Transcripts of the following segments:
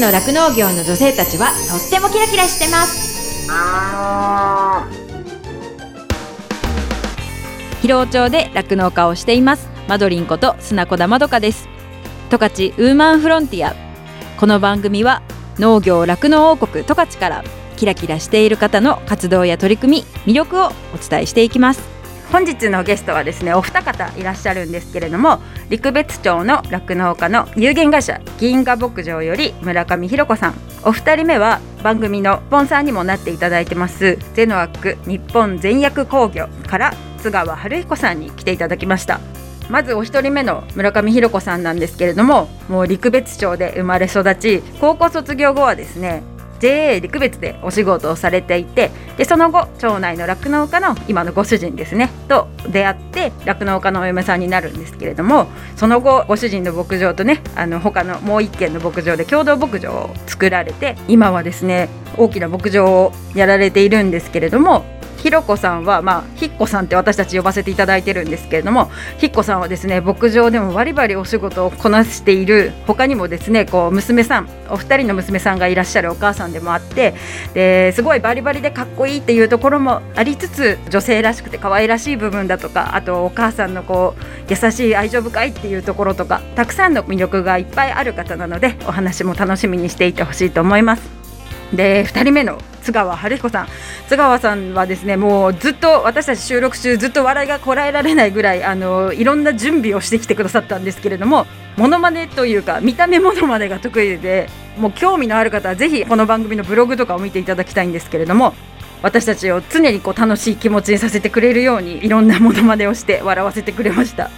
の酪農業の女性たちはとってもキラキラしてます。広尾町で酪農家をしています。マドリンこと砂子田まどかです。十勝ウーマンフロンティア。この番組は農業酪農王国十勝からキラキラしている方の活動や取り組み魅力をお伝えしていきます。本日のゲストはですねお二方いらっしゃるんですけれども陸別町の酪農家の有限会社銀河牧場より村上弘子さん。お二人目は番組のスポンサーにもなっていただいてますゼノアック日本全薬工業から津川春彦さんに来ていただきました。まずお一人目の村上弘子さんなんですけれどももう陸別町で生まれ育ち高校卒業後はですね JA 陸別でお仕事をされていてでその後町内の酪農家の今のご主人ですねと出会って酪農家のお嫁さんになるんですけれどもその後ご主人の牧場とねあの他のもう一軒の牧場で共同牧場を作られて今はですね大きな牧場をやられているんですけれどもひろこさんは、まあ、ひっこさんって私たち呼ばせていただいてるんですけれどもひっこさんはですね牧場でもバリバリお仕事をこなしている他にもですねこう娘さんお二人の娘さんがいらっしゃるお母さんでもあってですごいバリバリでかっこいいっていうところもありつつ女性らしくて可愛らしい部分だとかあとお母さんのこう優しい愛情深いっていうところとかたくさんの魅力がいっぱいある方なのでお話も楽しみにしていてほしいと思います。で2人目の津川春彦さん。津川さんはですねもうずっと私たち収録中ずっと笑いがこらえられないぐらいあのいろんな準備をしてきてくださったんですけれどもモノマネというか見た目モノマネが得意でもう興味のある方はぜひこの番組のブログとかを見ていただきたいんですけれども私たちを常にこう楽しい気持ちにさせてくれるようにいろんなモノマネをして笑わせてくれました。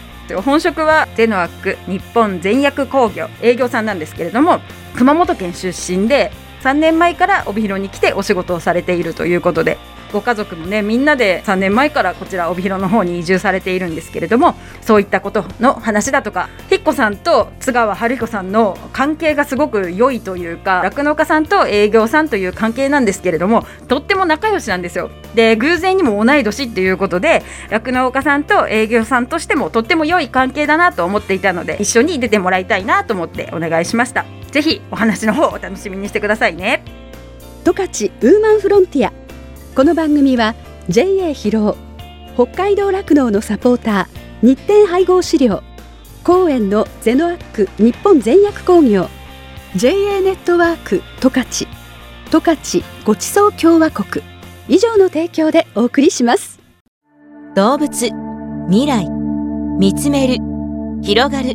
本職はゼノアック日本全薬工業営業さんなんですけれども熊本県出身で3年前から帯広に来てお仕事をされているということでご家族もねみんなで3年前からこちら帯広の方に移住されているんですけれどもそういったことの話だとかひっこさんと津川春彦さんの関係がすごく良いというか酪農家さんと営業さんという関係なんですけれどもとっても仲良しなんですよ。で偶然にも同い年っていうことで酪農家さんと営業さんとしてもとっても良い関係だなと思っていたので一緒に出てもらいたいなと思ってお願いしました。ぜひお話の方をお楽しみにしてくださいね。十勝ウーマンフロンティア。この番組は JA 広尾北海道酪農のサポーター日展配合飼料公園のゼノアック日本全薬工業 JA ネットワーク十勝十勝ごちそう共和国。以上の提供でお送りします。動物未来見つめる広がる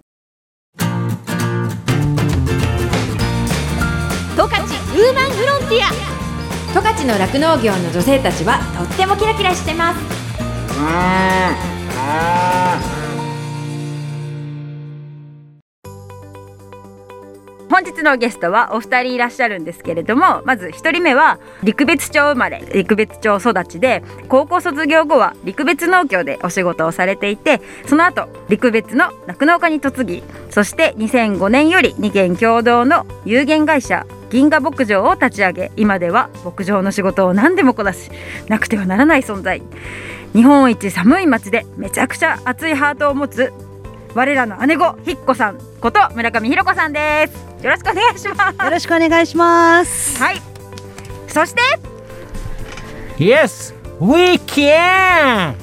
ウーマンフロンティア。十勝の酪農業の女性たちはとってもキラキラしてます。本日のゲストはお二人いらっしゃるんですけれどもまず一人目は陸別町生まれ陸別町育ちで高校卒業後は陸別農協でお仕事をされていてその後陸別の酪農家に嫁ぎそして2005年より二軒共同の有限会社銀河牧場を立ち上げ今では牧場の仕事を何でもこなしなくてはならない存在日本一寒い町でめちゃくちゃ熱いハートを持つ我らの姉子ひっこさんこと村上ひろ子さんですよろしくお願いしますよろしくお願いします。はいそして Yes, we can!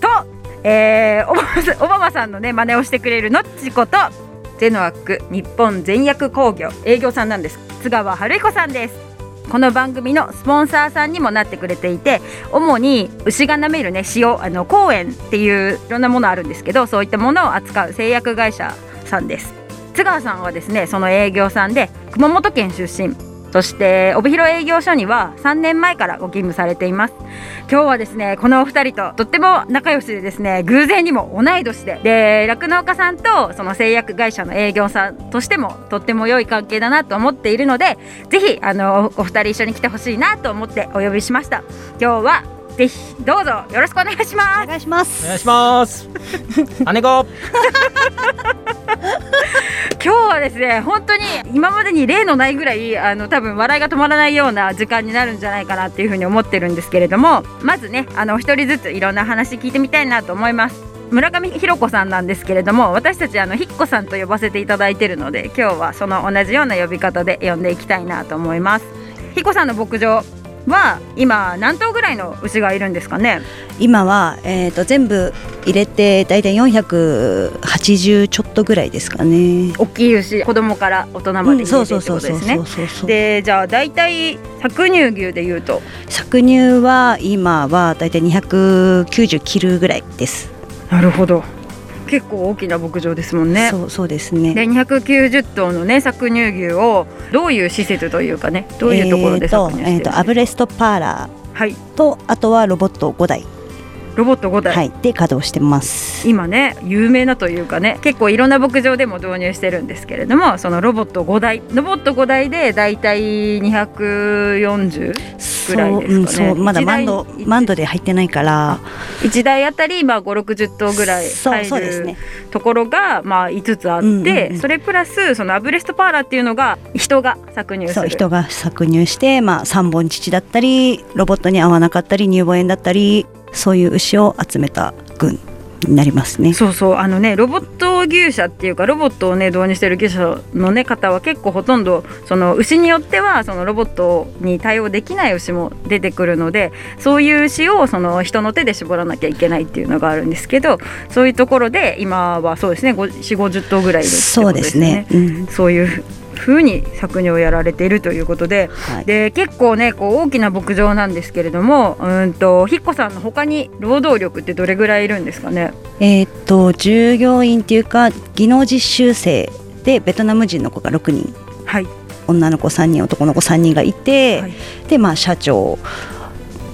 と、えー、オバマさんオバマさんのね真似をしてくれるのっちことゼノアック日本全薬工業営業さんなんです。津川春彦さんです。この番組のスポンサーさんにもなってくれていて主に牛が舐めるね塩あの公園っていういろんなものあるんですけどそういったものを扱う製薬会社さんです。津川さんはですねその営業さんで熊本県出身。そして帯広営業所には3年前からご勤務されています。今日はですねこのお二人ととっても仲良しでですね偶然にも同い年でで酪農家さんとその製薬会社の営業さんとしてもとっても良い関係だなと思っているのでぜひあのお二人一緒に来てほしいなと思ってお呼びしました。今日はぜひどうぞよろしくお願いしますお願いしますお願いします。姉子。今日はですね本当に今までに例のないぐらいあの多分笑いが止まらないような時間になるんじゃないかなっていうふうに思ってるんですけれどもまずねあのお一人ずついろんな話聞いてみたいなと思います村上ひろ子さんなんですけれども私たちあのひっこさんと呼ばせていただいてるので今日はその同じような呼び方で呼んでいきたいなと思いますひっこさんの牧場は今何頭ぐらいの牛がいるんですかね？今は、えー、と全部入れてだいたい480ちょっとぐらいですかね。大きい牛子供から大人まで入れてってことですね。そうそうでじゃあ大体搾乳牛でいうと？搾乳は今はだいたい290切るぐらいです。なるほど結構大きな牧場ですもんね。そうそうですね。で290頭のね搾乳牛をどういう施設というかねどういうところで搾乳してるんえーとえーですかとアブレストパーラはい。ーとあとはロボット5台、ロボット5台、はい、で稼働してます。今ね有名なというかね結構いろんな牧場でも導入してるんですけれどもそのロボット5台。ロボット5台でだいたい240ぐらいですかね。そうまだマンドマンドで入ってないから。1台あたりまあ560頭ぐらい入るね。ところがまあ5つあって、うんうんうん。それプラスそのアブレストパーラーっていうのが人が搾乳する。そう人が搾乳して、まあ、3本乳だったりロボットに合わなかったり乳房炎だったりそういう牛を集めた群。になりますね。そうそうあのねロボット牛舎っていうかロボットをね導入してる牛舎のね方は結構ほとんどその牛によってはそのロボットに対応できない牛も出てくるのでそういう牛をその人の手で絞らなきゃいけないっていうのがあるんですけどそういうところで今はそうですね4 5 0頭ぐらいいるってことそうでですすねね。。うんそういう風に搾乳をやられているということではい、で結構ねこう大きな牧場なんですけれどもうんとひっこさんの他に労働力ってどれぐらいいるんですかね？えーっと従業員っていうか技能実習生でベトナム人の子が6人。はい。女の子3人男の子3人がいて、はい。でまあ社長。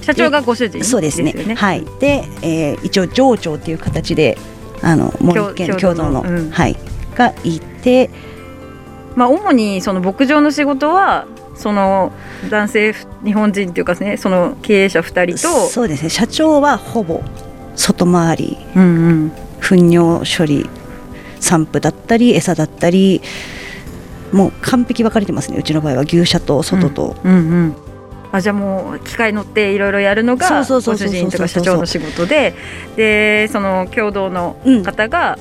社長がご主人そうですね。よはい。で、えー一応上長っていう形であのもう一軒共共同の、共同のうん。はい。がいてまあ主にその牧場の仕事はその男性日本人っていうかねその経営者2人とそうですね。社長はほぼ外回り。うんうん。糞尿処理散布だったり餌だったりもう完璧分かれてますね。うちの場合は。牛舎と外と、うん。うんあじゃあもう機械乗っていろいろやるのがそうごそうそうそうそう。主人とか社長の仕事ででその共同のうん。方が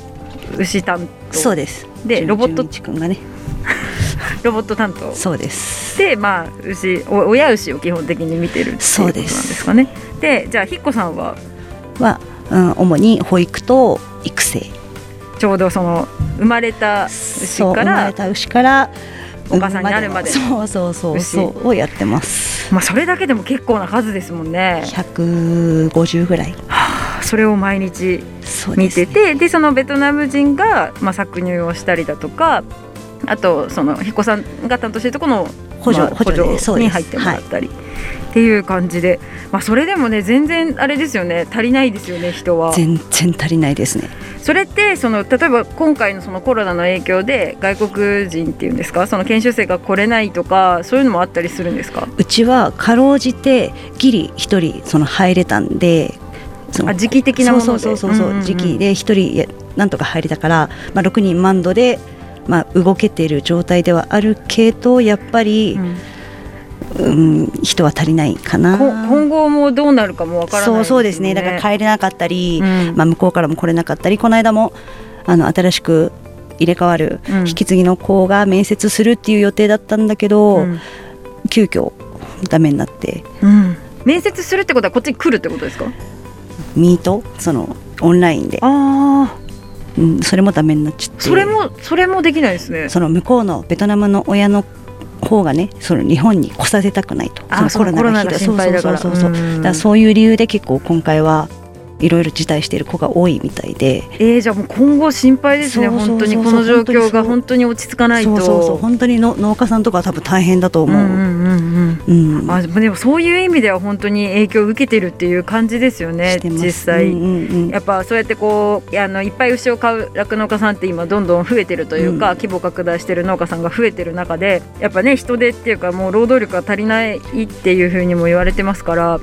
牛担当、そうです。でロボット君がね ロボット担当。そうです。でまあ牛お親牛を基本的に見てるっていうことなんですかね。でじゃあひっこさんは？は、うん、主に保育と育成。ちょうどその生まれた牛から生まれた牛からお母さんになるまでそうそうそう牛。そうをやってます。まあそれだけでも結構な数ですもんね。150ぐらい。それを毎日見そうですね。ててでそのベトナム人が、まあ、搾乳をしたりだとかあとそのひっこさんが担当してるところの補助まあ補助に入ってもらったり、っていう感じで、まあ、それでもね全然あれですよね。足りないですよね人は。全然足りないですね。それってその例えば今回のそのコロナの影響で外国人っていうんですかその研修生が来れないとかそういうのもあったりするんですか？うちはかろうじてギリ一人その入れたんでそのあ時期的なもので。そうそうそうそう,、うんうんうん時期で一人やなんとか入れたから、まあ、6人マンドで、まあ、動けている状態ではあるけどやっぱり、うんうん、人は足りないかな。こ今後もどうなるかもわからないそうそうですね。よだから帰れなかったり、うん。まあ、向こうからも来れなかったりこの間もあの新しく入れ替わるうん。引き継ぎの子が面接するっていう予定だったんだけど、うん。急遽ダメになって。うん。面接するってことはこっちに来るってことですか？ミート？そのオンラインで、ああうん、それもダメになっちゃって。それもそれもできないですね。その向こうのベトナムの親の方がねその日本に来させたくないと。あそのコロナがひどい。そうそうそうそう。うん。だからそういう理由で結構今回はいろいろ辞退している子が多いみたいで。えー、じゃあもう今後心配ですね本当に。この状況が本当に落ち着かないと。そうそう本当にの農家さんとかは多分大変だと思う、うんうんうんうん。うん。あでもそういう意味では本当に影響を受けてるっていう感じですよね実際、うんうんうん。やっぱそうやってこうあのいっぱい牛を飼う酪農家さんって今どんどん増えてるというか、うん。規模拡大してる農家さんが増えてる中でやっぱね人手っていうかもう労働力が足りないっていうふうにも言われてますから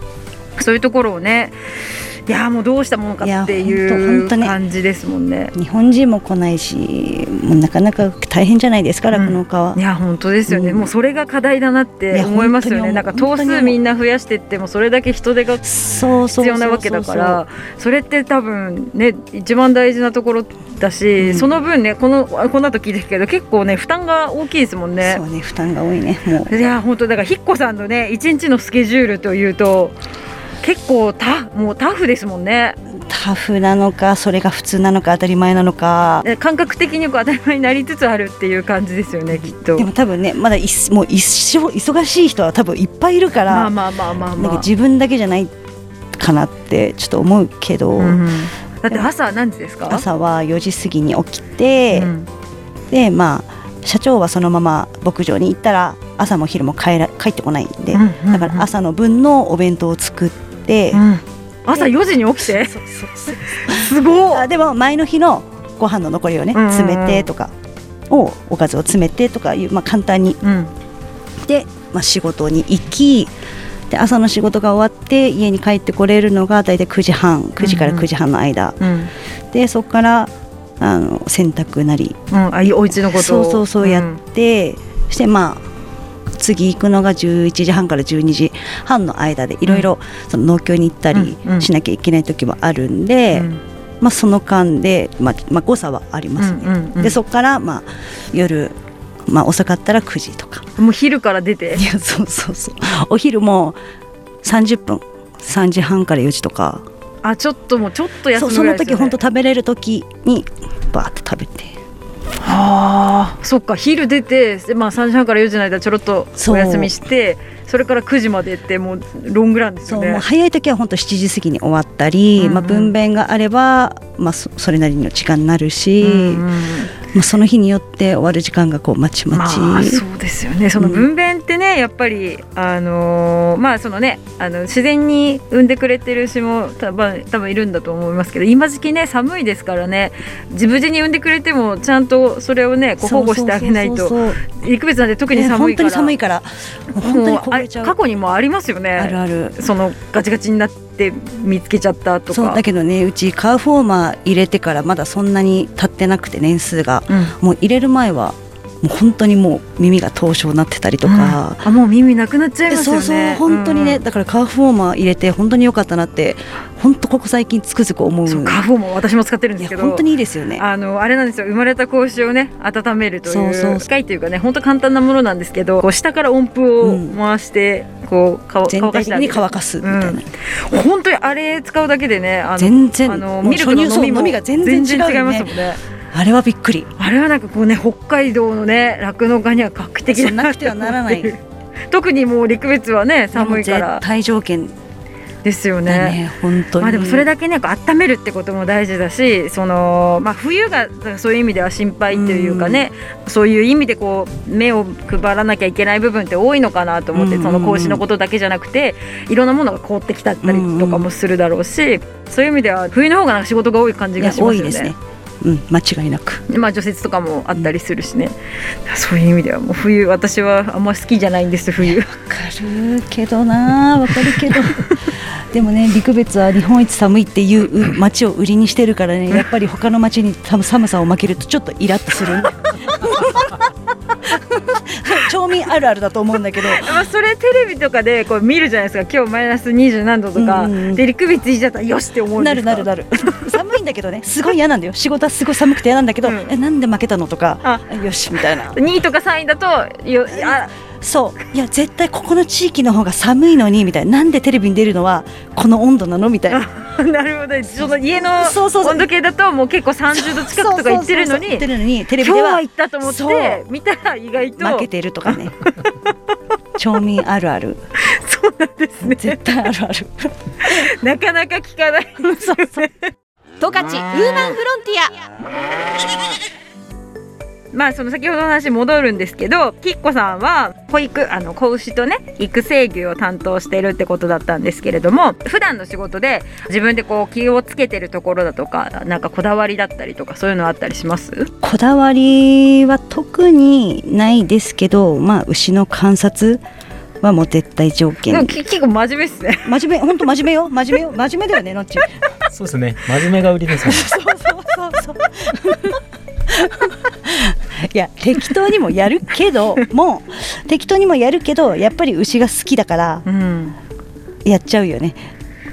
そういうところをねいやもうどうしたものかっていう感じですもんね。日本人も来ないしもうなかなか大変じゃないですか酪農家は、いや本当ですよね、うん。もうそれが課題だなって思いますよね。なんか頭数みんな増やしてってもそれだけ人手が必要なわけだからそれって多分ね一番大事なところだし、うん。その分ねこのこの後聞いてるけど結構ね負担が大きいですもんね。そうね負担が多いねいや本当だからひっこさんのね一日のスケジュールというと結構タもうタフですもんね。タフなのかそれが普通なのか当たり前なのか。で感覚的にこう当たり前になりつつあるっていう感じですよねきっと。でも多分ねまだいっもう一生忙しい人は多分いっぱいいるから、自分だけじゃないかなってちょっと思うけど、うんだって朝何時ですか？朝は4時過ぎに起きて、うん。でまあ社長はそのまま牧場に行ったら朝も昼も帰ら帰ってこないんで、だから朝の分のお弁当を作って、うん。朝4時に起きて？すごいあでも前の日のご飯の残りをね詰めてとかをおかずを詰めてとかいう、まあ、簡単に。うん。で、まあ、仕事に行きで朝の仕事が終わって家に帰ってこれるのが大体9時半9時から9時半の間、うん。でそこからあの洗濯なり。うん、あいお家のことそうをそうそうやって、そしてまあ次行くのが11時半から12時半の間でいろいろその農協に行ったりしなきゃいけない時もあるんで、うん。まあ、その間で、まあまあ、誤差はありますね。うんうんうんでそこから、まあ、夜、まあ、遅かったら9時とか。もう昼から出て？いやそうそうそう。お昼も30分。3時半から4時とか。あちょっともうちょっと休むぐらいですよ、ね、時本当食べれる時にバーって食べてはあそっか昼出て、まあ、3時半から4時の間ちょろっとお休みしてそれから9時までってもうロングランですよね。早い時は本当7時過ぎに終わったり、うんうん。まあ、分娩があれば、まあ、そそれなりの時間になるし、うんうんまあ、その日によって終わる時間がこうまちまち、まあそうですよね。その分娩ってね、やっぱりあのーまあそのねあの自然に産んでくれてる牛も多分多分いるんだと思いますけど今時期ね寒いですからね自分自に産んでくれてもちゃんとそれをねこう保護してあげないとそうそうそうそう。陸別なんで特にね寒いから。本当に寒いから。もう本当にもうあ凍れちゃう。過去にもありますよね。あるある。そのガチガチになって見つけちゃったとか。そうだけどねうちカーフォーマー入れてからまだそんなに経ってなくて年数が。うん。もう入れる前はもう本当にもう耳が凍傷になってたりとか、あもう耳なくなっちゃいますよそうねそう本当にね、うんだからカーフォーマー入れて本当に良かったなって本当ここ最近つくづく思う。そうカーフォーも私も使ってるんですけど。本当にいいですよね。あのあれなんですよ。生まれた子牛をね温めるというそうそう。機械というかね本当簡単なものなんですけどこう下から音符を回して、こう乾全体的に乾かすみたいな、うん。本当にあれ使うだけでねあの全然。あのミルクの飲みみが全然違うよね。違いますもんねあれはびっくり。あれはなんかこうね北海道のね酪農家には画期的だなくて。はならない。特にもう陸別はね寒いから。絶対条件ですよだねね本当に。まあでもそれだけねこう温めるってことも大事だしその、まあ、冬がそういう意味では心配というかね、そういう意味でこう目を配らなきゃいけない部分って多いのかなと思って、うんその格子のことだけじゃなくていろんなものが凍ってきたったりとかもするだろうし、そういう意味では冬の方がなんか仕事が多い感じがしますよね。うん間違いなく。まあ除雪とかもあったりするしね、そういう意味ではもう冬私はあんま好きじゃないんです冬。わかるけどなわかるけど。でもね陸別は日本一寒いっていう街を売りにしてるからねやっぱり他の街に寒寒さを負けるとちょっとイラッとする 町民あるあるだと思うんだけど。まあそれテレビとかでこう見るじゃないですか。今日マイナス20何度とか、うんうんうん。で陸別いいじゃったらよしって思うんでなすか？るなるなる。寒いんだけどね。すごい嫌なんだよ。仕事はすごい寒くて嫌なんだけど、うん。えなんで負けたのとか。あ。よしみたいな。2位とか3位だとよあそう。いや絶対ここの地域の方が寒いのにみたいな。なんでテレビに出るのはこの温度なの？みたいな。なるほど。その家のそうそうそう。温度計だともう結構30度近くとか言ってるのにそうそうそう。言ってるのにテレビ今日はでは行ったと思っそう。て見たら意外と負けてるとかね。町民あるある。そんなんですね。絶対あるある。なかなか聞かない。そうそう。十勝ウーマンフロンティアまあその先ほどの話戻るんですけどきっこさんは保育あの子牛とね育成牛を担当してるってことだったんですけれども普段の仕事で自分でこう気をつけてるところだとかなんかこだわりだったりとかそういうのあったりします？こだわりは特にないですけどまあ牛の観察はもう絶対条件。き結構真面目っすね。真面目本当真面目よ。真面目よ。真面目だよねのっち。そうですね。真面目が売りですね。そうそうそうそう いや適当にもやるけども適当にもやるけどやっぱり牛が好きだからうん。やっちゃうよね。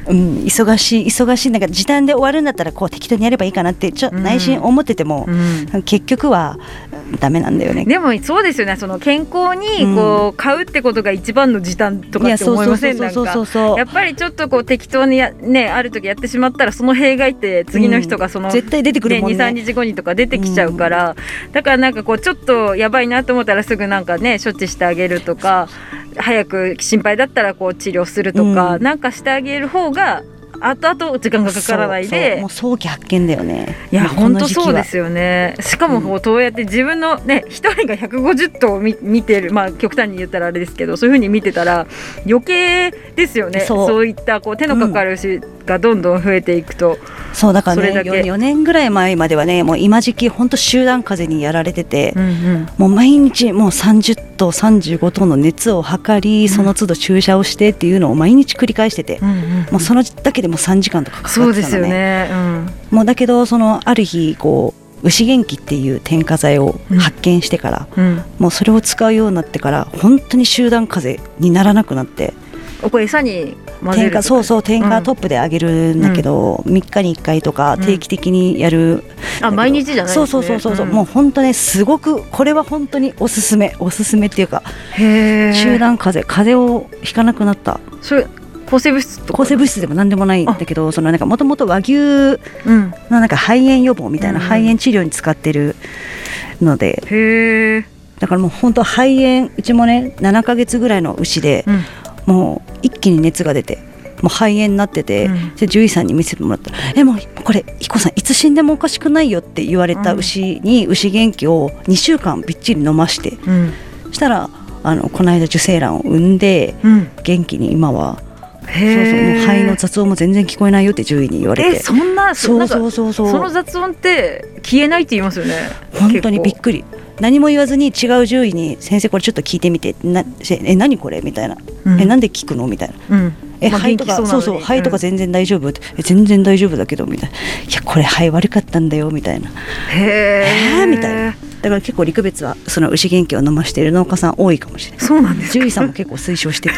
うん、忙しい忙しいなんか時短で終わるんだったらこう適当にやればいいかなってちょうん。内心思ってても、うん。結局はうんダメなんだよね。でもそうですよね。その健康にこう買うってことが一番の時短とかって思いません？なんか。やっぱりちょっとこう適当にやねある時やってしまったらその弊害って次の人がその、絶対出てくるもんね。23日後にとか出てきちゃうから、だからなんかこうちょっとやばいなと思ったらすぐなんかね処置してあげるとか早く心配だったらこう治療するとか、うん。なんかしてあげる方が後々時間がかからないで。もう早期発見だよね。いや本当そうですよね。しかもこうそうやって自分のね一人が150頭見見てる。まあ極端に言ったらあれですけどそういうふうに見てたら余計ですよね。そう。いったこう手のかかる牛がどんどん増えていくと、そうだからねだけ。4, 年ぐらい前まではねもう今時期本当集団風邪にやられてて、うんうん。もう毎日もう30頭35頭の熱を測りその都度注射をしてっていうのを毎日繰り返してて、うんうんもうそのだけでもう3時間とかかかってたのね。そうですよね、うん、もうだけどそのある日こう牛元気っていう添加剤を発見してから、うん、もうそれを使うようになってから本当に集団風邪にならなくなって。これ餌に添る加そうそう添加トップであげるんだけど、3日に1回とか定期的にやる、あ毎日じゃないね。そうそうそうそう、ん。もう本当ねすごくこれは本当におすすめおすすめっていうかへえ集団風邪風邪をひかなくなった。それ抗生物質抗生物質でも何でもないんだけどそのなんかもともと和牛うん。のなんか肺炎予防みたいなうん肺炎治療に使ってるので、へえだからもう本当肺炎うちもね7ヶ月ぐらいの牛で、うん。もう一気に熱が出てもう肺炎になってて、うん。で獣医さんに見せてもらったら「えもうこれ彦さんいつ死んでもおかしくないよ」って言われた牛に、牛元気を2週間びっちり飲まして。うん。したらあのこの間受精卵を産んでうん。元気に今はそうそうもう肺の雑音も全然聞こえないよって獣医に言われえてそんなそうそうそう。そうその雑音って消えないって言いますよね本当にびっ結くり。何も言わずに違う獣医に「先生これちょっと聞いてみて」なえ何これ?」みたいな。構「えなんで聞くの?」みたいな。うん。え、まあ肺とかそうそう肺とか全然大丈夫って、え全然大丈夫だけどみたいな。いやこれ肺悪かったんだよみたいな。へえーみたいな。だから結構陸別はその牛元気を飲ましている農家さん多いかもしれない。そうなんです獣医さんも結構推奨してる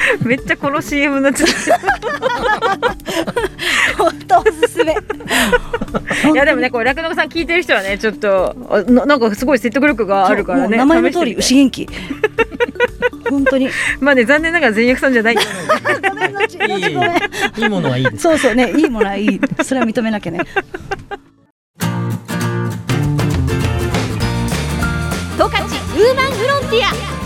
めっちゃこの CM になっちゃった。本当おすすめ。いやでもねこれ酪農家さん聞いてる人はねちょっとあななんかすごい説得力があるからね名前の通り牛元気。本当に。て まあね残念ながら全薬さんじゃないいい。ものはいい。そうそうねいいものはいい。それは認めなきゃね。十勝ウーマンフロンティア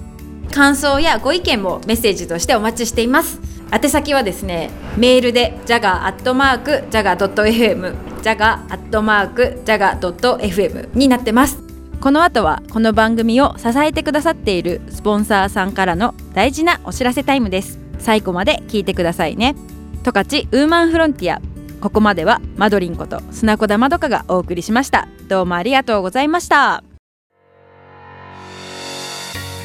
感想やご意見もメッセージとしてお待ちしています。宛先はですねメールで jaga.jaga.fm jaga.jaga.fm になってます。この後はこの番組を支えてくださっているスポンサーさんからの大事なお知らせタイムです。最後まで聞いてくださいね。十勝ウーマンフロンティア。ここまではマドリンこと砂子田まどかがお送りしました。どうもありがとうございました。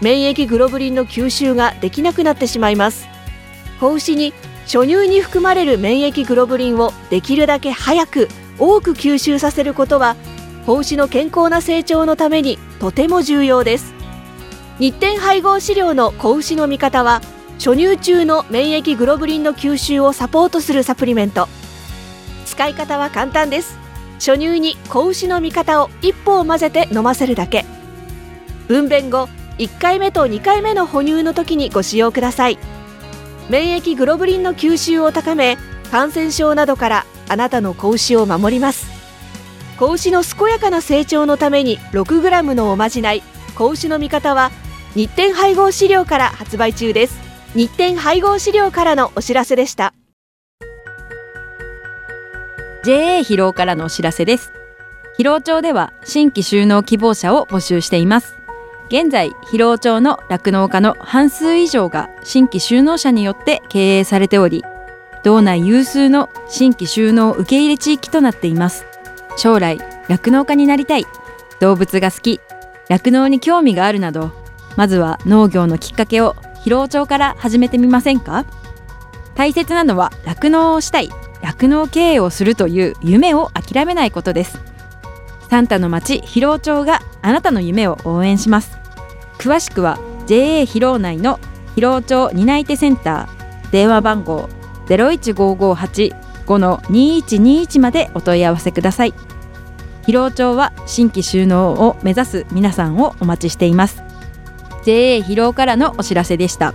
免疫グロブリンの吸収ができなくなってしまいます。子牛に初乳に含まれる免疫グロブリンをできるだけ早く多く吸収させることは子牛の健康な成長のためにとても重要です。日展配合飼料の子牛の味方は初乳中の免疫グロブリンの吸収をサポートするサプリメント。使い方は簡単です。初乳に子牛の味方を1本混ぜて飲ませるだけ。分娩後1回目と2回目の哺乳の時にご使用ください。免疫グロブリンの吸収を高め感染症などからあなたの子牛を守ります。子牛の健やかな成長のために 6g のおまじない子牛の味方は日展配合飼料から発売中です。日展配合飼料からのお知らせでした。JA 疲労からのお知らせです。疲労町では新規就農希望者を募集しています。現在疲労町の酪農家の半数以上が新規就農者によって経営されており道内有数の新規就農受け入れ地域となっています。将来酪農家になりたい。動物が好き。酪農に興味があるなどまずは農業のきっかけを疲労町から始めてみませんか？大切なのは酪農をしたい。酪農経営をするという夢を諦めないことです。サンタの町広労町があなたの夢を応援します。詳しくは JA 広尾内の広尾町担い手センター電話番号015585-2121までお問い合わせください。広尾町は新規就農を目指す皆さんをお待ちしています。JA 広尾からのお知らせでした。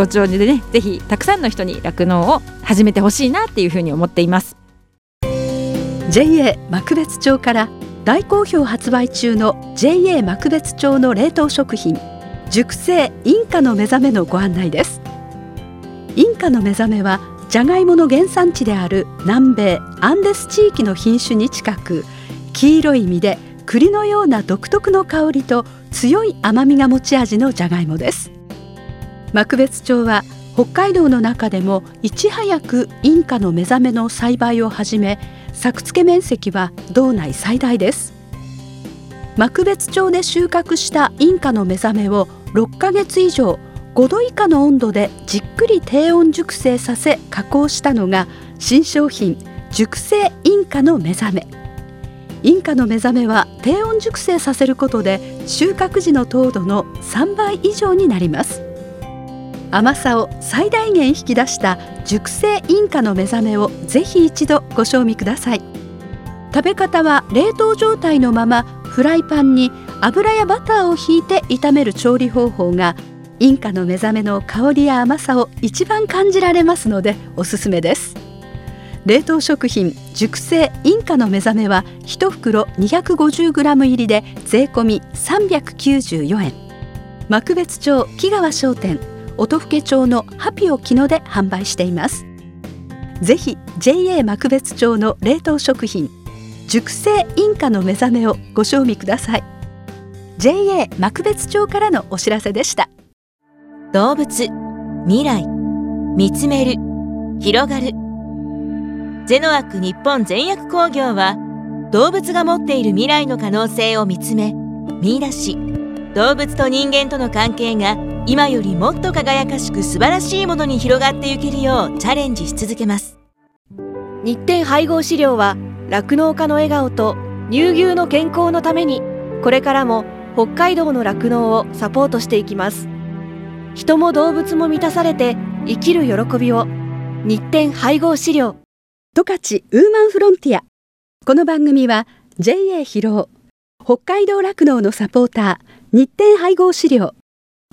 労町でねぜひたくさんの人に酪農を始めてほしいなっていうふうに思っています。JA 幕別町から大好評発売中の JA 幕別町の冷凍食品熟成インカの目覚めのご案内ですインカの目覚めはじゃがいもの原産地である南米アンデス地域の品種に近く黄色い実で栗のような独特の香りと強い甘みが持ち味のじゃがいもです幕別町は北海道の中でもいち早くインカの目覚めの栽培を始め作付面積は道内最大です。幕別町で収穫したインカの目覚めを6ヶ月以上5度以下の温度でじっくり低温熟成させ加工したのが新商品熟成インカの目覚め。インカの目覚めは低温熟成させることで収穫時の糖度の3倍以上になります。甘さを最大限引き出した熟成インカの目覚めをぜひ一度ご賞味ください。食べ方は冷凍状態のままフライパンに油やバターをひいて炒める調理方法がインカの目覚めの香りや甘さを一番感じられますのでおすすめです。冷凍食品熟成インカの目覚めは1袋 250g 入りで税込394円。幕別町木川商店。音更町のハピオキノで販売しています。ぜひ JA 幕別町の冷凍食品熟成インカの目覚めをご賞味ください。JA 幕別町からのお知らせでした。動物未来見つめる広がる。ゼノアック日本全薬工業は動物が持っている未来の可能性を見つめ見出し動物と人間との関係が今よりもっと輝かしく素晴らしいものに広がっていけるようチャレンジし続けます。日展配合飼料は酪農家の笑顔と乳牛の健康のためにこれからも北海道の酪農をサポートしていきます。人も動物も満たされて生きる喜びを。日展配合飼料。十勝ウーマンフロンティア。この番組は JA 広労北海道酪農のサポーター日展配合資料。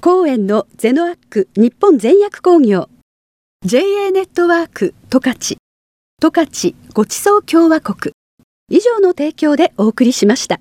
公園のゼノアック日本全薬工業。JA ネットワーク十勝。十勝ごちそう共和国。以上の提供でお送りしました。